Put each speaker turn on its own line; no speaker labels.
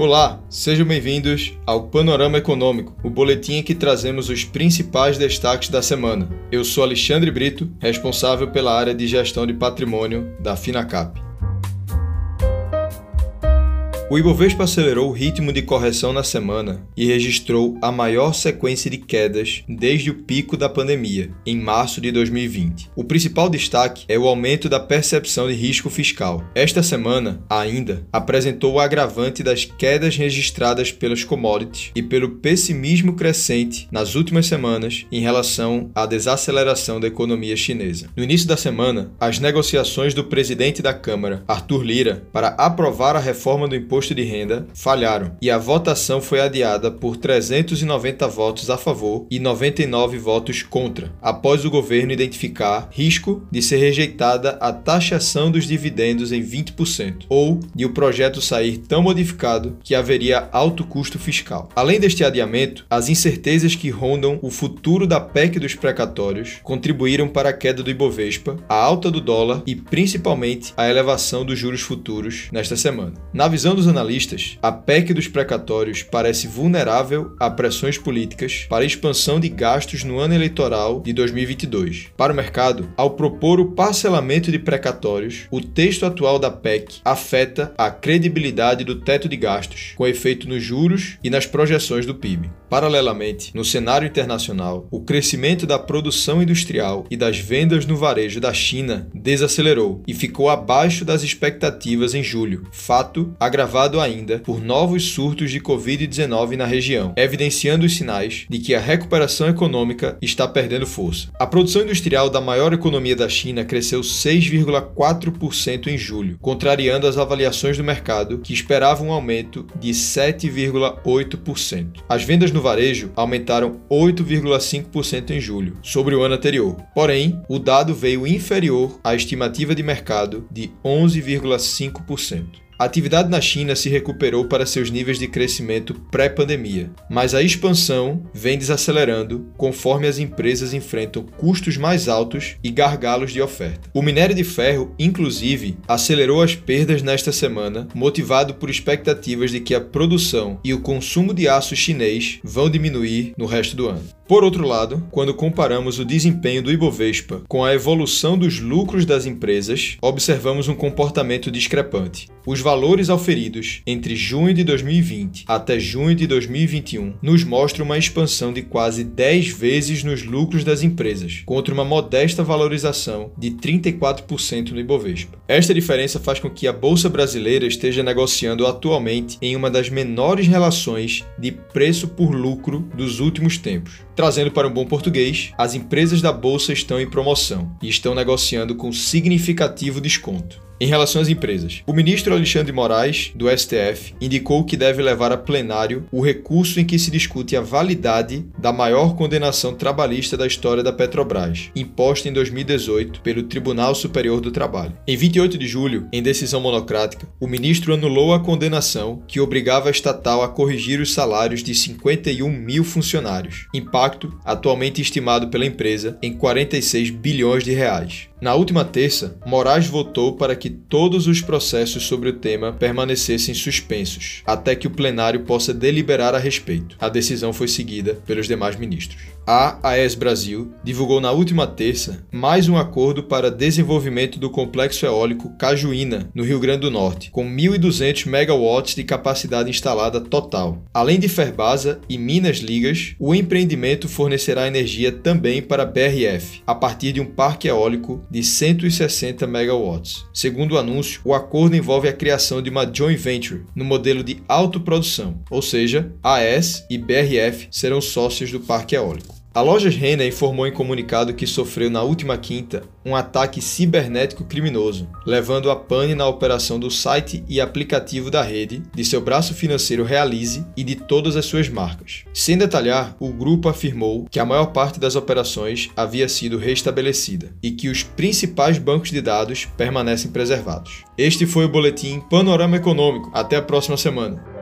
Olá, sejam bem-vindos ao Panorama Econômico, o boletim em que trazemos os principais destaques da semana. Eu sou Alexandre Brito, responsável pela área de gestão de patrimônio da Finacap. O Ibovespa acelerou o ritmo de correção na semana e registrou a maior sequência de quedas desde o pico da pandemia, em março de 2020. O principal destaque é o aumento da percepção de risco fiscal. Esta semana, ainda, apresentou o agravante das quedas registradas pelas commodities e pelo pessimismo crescente nas últimas semanas em relação à desaceleração da economia chinesa. No início da semana, as negociações do presidente da Câmara, Arthur Lira, para aprovar a reforma do imposto imposto de renda falharam e a votação foi adiada por 390 votos a favor e 99 votos contra, após o governo identificar risco de ser rejeitada a taxação dos dividendos em 20% ou de o projeto sair tão modificado que haveria alto custo fiscal. Além deste adiamento, as incertezas que rondam o futuro da PEC dos precatórios contribuíram para a queda do Ibovespa, a alta do dólar e principalmente a elevação dos juros futuros nesta semana. Na visão dos analistas, a PEC dos precatórios parece vulnerável a pressões políticas para expansão de gastos no ano eleitoral de 2022. Para o mercado, ao propor o parcelamento de precatórios, o texto atual da PEC afeta a credibilidade do teto de gastos, com efeito nos juros e nas projeções do PIB. Paralelamente, no cenário internacional, o crescimento da produção industrial e das vendas no varejo da China desacelerou e ficou abaixo das expectativas em julho, fato agravado agravado ainda por novos surtos de Covid-19 na região, evidenciando os sinais de que a recuperação econômica está perdendo força. A produção industrial da maior economia da China cresceu 6,4% em julho, contrariando as avaliações do mercado, que esperavam um aumento de 7,8%. As vendas no varejo aumentaram 8,5% em julho, sobre o ano anterior. Porém, o dado veio inferior à estimativa de mercado de 11,5%. A atividade na China se recuperou para seus níveis de crescimento pré-pandemia, mas a expansão vem desacelerando conforme as empresas enfrentam custos mais altos e gargalos de oferta. O minério de ferro, inclusive, acelerou as perdas nesta semana, motivado por expectativas de que a produção e o consumo de aço chinês vão diminuir no resto do ano. Por outro lado, quando comparamos o desempenho do Ibovespa com a evolução dos lucros das empresas, observamos um comportamento discrepante. Os valores auferidos entre junho de 2020 até junho de 2021 nos mostram uma expansão de quase 10 vezes nos lucros das empresas, contra uma modesta valorização de 34% no Ibovespa. Esta diferença faz com que a bolsa brasileira esteja negociando atualmente em uma das menores relações de preço por lucro dos últimos tempos. Trazendo para um bom português, as empresas da bolsa estão em promoção e estão negociando com significativo desconto. Em relação às empresas, o ministro Alexandre Moraes, do STF, indicou que deve levar a plenário o recurso em que se discute a validade da maior condenação trabalhista da história da Petrobras, imposta em 2018 pelo Tribunal Superior do Trabalho. Em 28 de julho, em decisão monocrática, o ministro anulou a condenação que obrigava a estatal a corrigir os salários de 51 mil funcionários, impacto atualmente estimado pela empresa em 46 bilhões de reais. Na última terça, Moraes votou para que todos os processos sobre o tema permanecessem suspensos, até que o plenário possa deliberar a respeito. A decisão foi seguida pelos demais ministros. A AES Brasil divulgou na última terça mais um acordo para desenvolvimento do complexo eólico Cajuína, no Rio Grande do Norte, com 1.200 megawatts de capacidade instalada total. Além de Ferbasa e Minas Ligas, o empreendimento fornecerá energia também para a BRF, a partir de um parque eólico de 160 megawatts. Segundo o anúncio, o acordo envolve a criação de uma joint venture no modelo de autoprodução, ou seja, AES e BRF serão sócios do parque eólico. A loja Renner informou em comunicado que sofreu na última quinta um ataque cibernético criminoso, levando a pane na operação do site e aplicativo da rede, de seu braço financeiro Realize e de todas as suas marcas. Sem detalhar, o grupo afirmou que a maior parte das operações havia sido restabelecida e que os principais bancos de dados permanecem preservados. Este foi o boletim Panorama Econômico. Até a próxima semana.